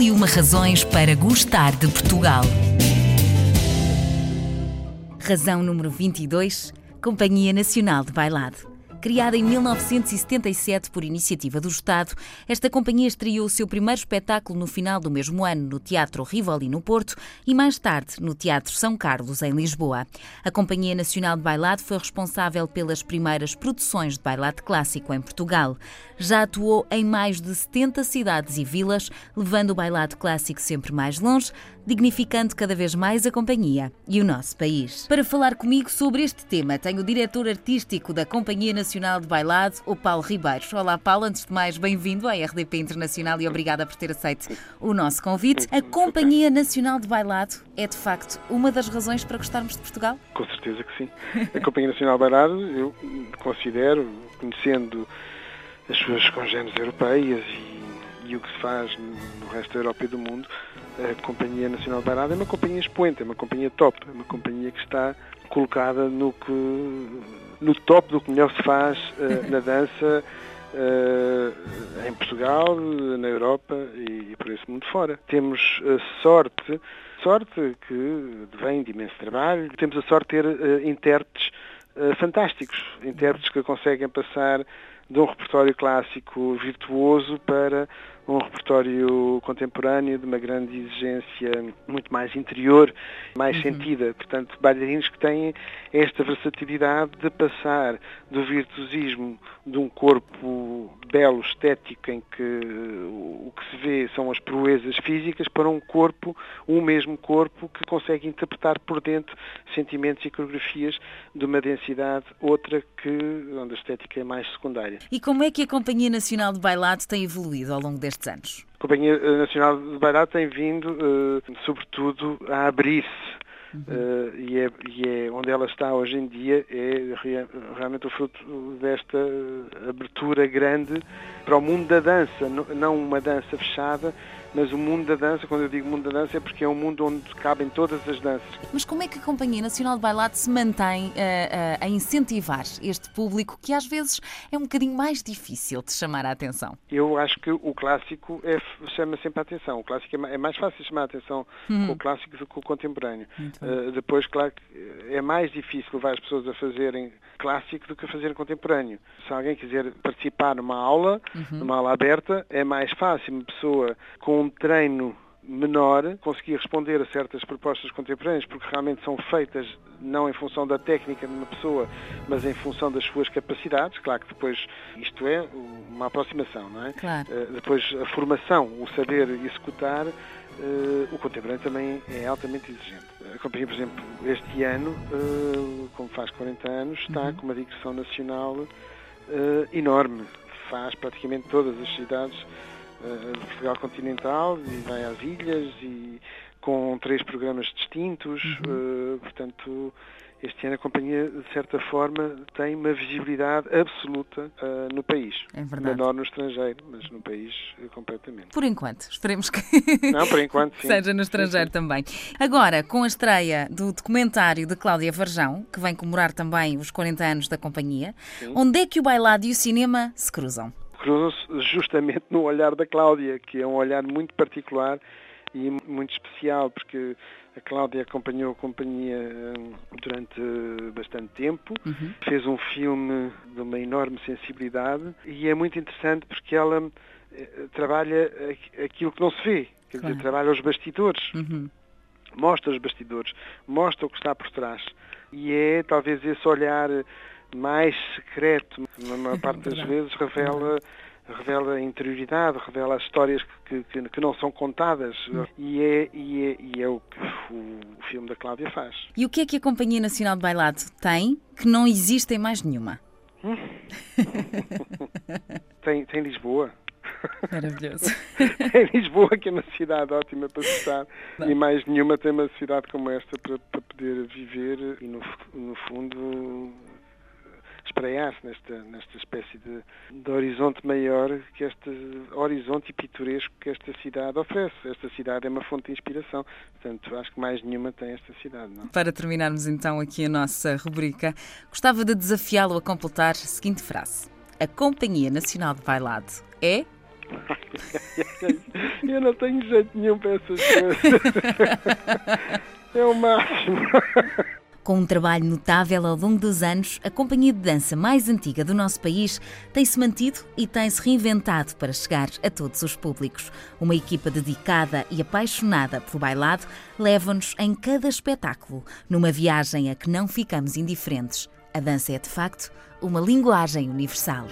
E uma razões para gostar de Portugal. Razão número 22. Companhia Nacional de Bailado. Criada em 1977 por iniciativa do Estado, esta companhia estreou o seu primeiro espetáculo no final do mesmo ano no Teatro Rivoli, no Porto, e mais tarde no Teatro São Carlos, em Lisboa. A Companhia Nacional de Bailado foi responsável pelas primeiras produções de bailado clássico em Portugal. Já atuou em mais de 70 cidades e vilas, levando o bailado clássico sempre mais longe, dignificando cada vez mais a companhia e o nosso país. Para falar comigo sobre este tema, tenho o diretor artístico da Companhia Nacional de Bailado, o Paulo Ribeiros. Olá, Paulo, antes de mais, bem-vindo à RDP Internacional e obrigada por ter aceito o nosso convite. A Companhia Nacional de Bailado é, de facto, uma das razões para gostarmos de Portugal? Com certeza que sim. A Companhia Nacional de Bailado, eu considero, conhecendo as suas congêneres europeias e, e o que se faz no resto da Europa e do mundo, a Companhia Nacional de Bailado é uma companhia expoente, é uma companhia top, é uma companhia que está colocada no que no top do que melhor se faz uh, na dança uh, em Portugal, na Europa e, e, por esse mundo fora. Temos a sorte, sorte que vem de imenso trabalho, temos a sorte de ter uh, intérpretes fantásticos, intérpretes que conseguem passar de um repertório clássico virtuoso para um repertório contemporâneo de uma grande exigência muito mais interior, mais uhum. sentida. Portanto, bailarinos que têm esta versatilidade de passar do virtuosismo de um corpo belo, estético, em que o que se vê são as proezas físicas, para um corpo, um mesmo corpo, que consegue interpretar por dentro sentimentos e coreografias de uma densidade, outra que onde a estética é mais secundária. E como é que a Companhia Nacional de Bailado tem evoluído ao longo destes anos? A Companhia Nacional de Bailado tem vindo, uh, sobretudo, a abrir-se Uhum. Uh, e, é, e, é, onde ela está hoje em dia é realmente o fruto desta abertura grande para o mundo da dança, não uma dança fechada, mas o mundo da dança, quando eu digo mundo da dança, é porque é um mundo onde cabem todas as danças. Mas como é que a Companhia Nacional de Bailado se mantém uh, uh, a incentivar este público que às vezes é um bocadinho mais difícil de chamar a atenção? Eu acho que o clássico é, chama sempre a atenção. O clássico é, é mais fácil chamar a atenção uhum. com o clássico do que com o contemporâneo. Uh, depois, claro é mais difícil levar as pessoas a fazerem clássico do que a fazerem contemporâneo. Se alguém quiser participar numa aula, uhum. numa aula aberta, é mais fácil uma pessoa com um treino menor conseguir responder a certas propostas contemporâneas, porque realmente são feitas não em função da técnica de uma pessoa, mas em função das suas capacidades. Claro que depois isto é uma aproximação, não é? Claro. Uh, depois a formação, o saber executar, uh, o contemporâneo também é altamente exigente. A companhia, por exemplo, este ano, uh, como faz 40 anos, está uhum. com uma digressão nacional enorme. Faz praticamente todas as cidades uh, Portugal continental e vai às ilhas e com três programas distintos, uhum. uh, portanto este ano a companhia, de certa forma, tem uma visibilidade absoluta uh, no país. É verdade. Menor no estrangeiro, mas no país uh, completamente. Por enquanto, esperemos que Não, por enquanto, sim. seja no estrangeiro sim, sim. também. Agora, com a estreia do documentário de Cláudia Varjão, que vem comemorar também os 40 anos da companhia, sim. onde é que o bailado e o cinema se cruzam? Cruzam-se justamente no olhar da Cláudia, que é um olhar muito particular e muito especial, porque a Cláudia acompanhou a companhia hum, durante bastante tempo, uhum. fez um filme de uma enorme sensibilidade e é muito interessante porque ela eh, trabalha aquilo que não se vê, quer claro. dizer, trabalha os bastidores. Uhum. Mostra os bastidores, mostra o que está por trás. E é talvez esse olhar mais secreto, na maior parte das vezes, revela revela a interioridade, revela as histórias que, que, que não são contadas e é, e é, e é o que o, o, filme da Cláudia faz. E o que é que a Companhia Nacional de Bailado tem que não existe em mais nenhuma? Hum? tem, tem Lisboa. Maravilhoso. tem Lisboa, que é uma cidade ótima para estar, e mais nenhuma tem uma cidade como esta para, para poder viver e, no, no fundo, espraiar-se nesta, nesta espécie de, de, horizonte maior, que este horizonte pitoresco que esta cidade oferece. Esta cidade é uma fonte de inspiração, portanto, acho que mais nenhuma tem esta cidade. Não? Para terminarmos então aqui a nossa rubrica, gostava de desafiá-lo a completar a seguinte frase: A Companhia Nacional de Bailado é. Eu não tenho jeito nenhum para essas coisas. É o máximo. Com um trabalho notável ao longo dos anos, a companhia de dança mais antiga do nosso país tem-se mantido e tem-se reinventado para chegar a todos os públicos. Uma equipa dedicada e apaixonada pelo bailado leva-nos em cada espetáculo, numa viagem a que não ficamos indiferentes. A dança é, de facto, uma linguagem universal.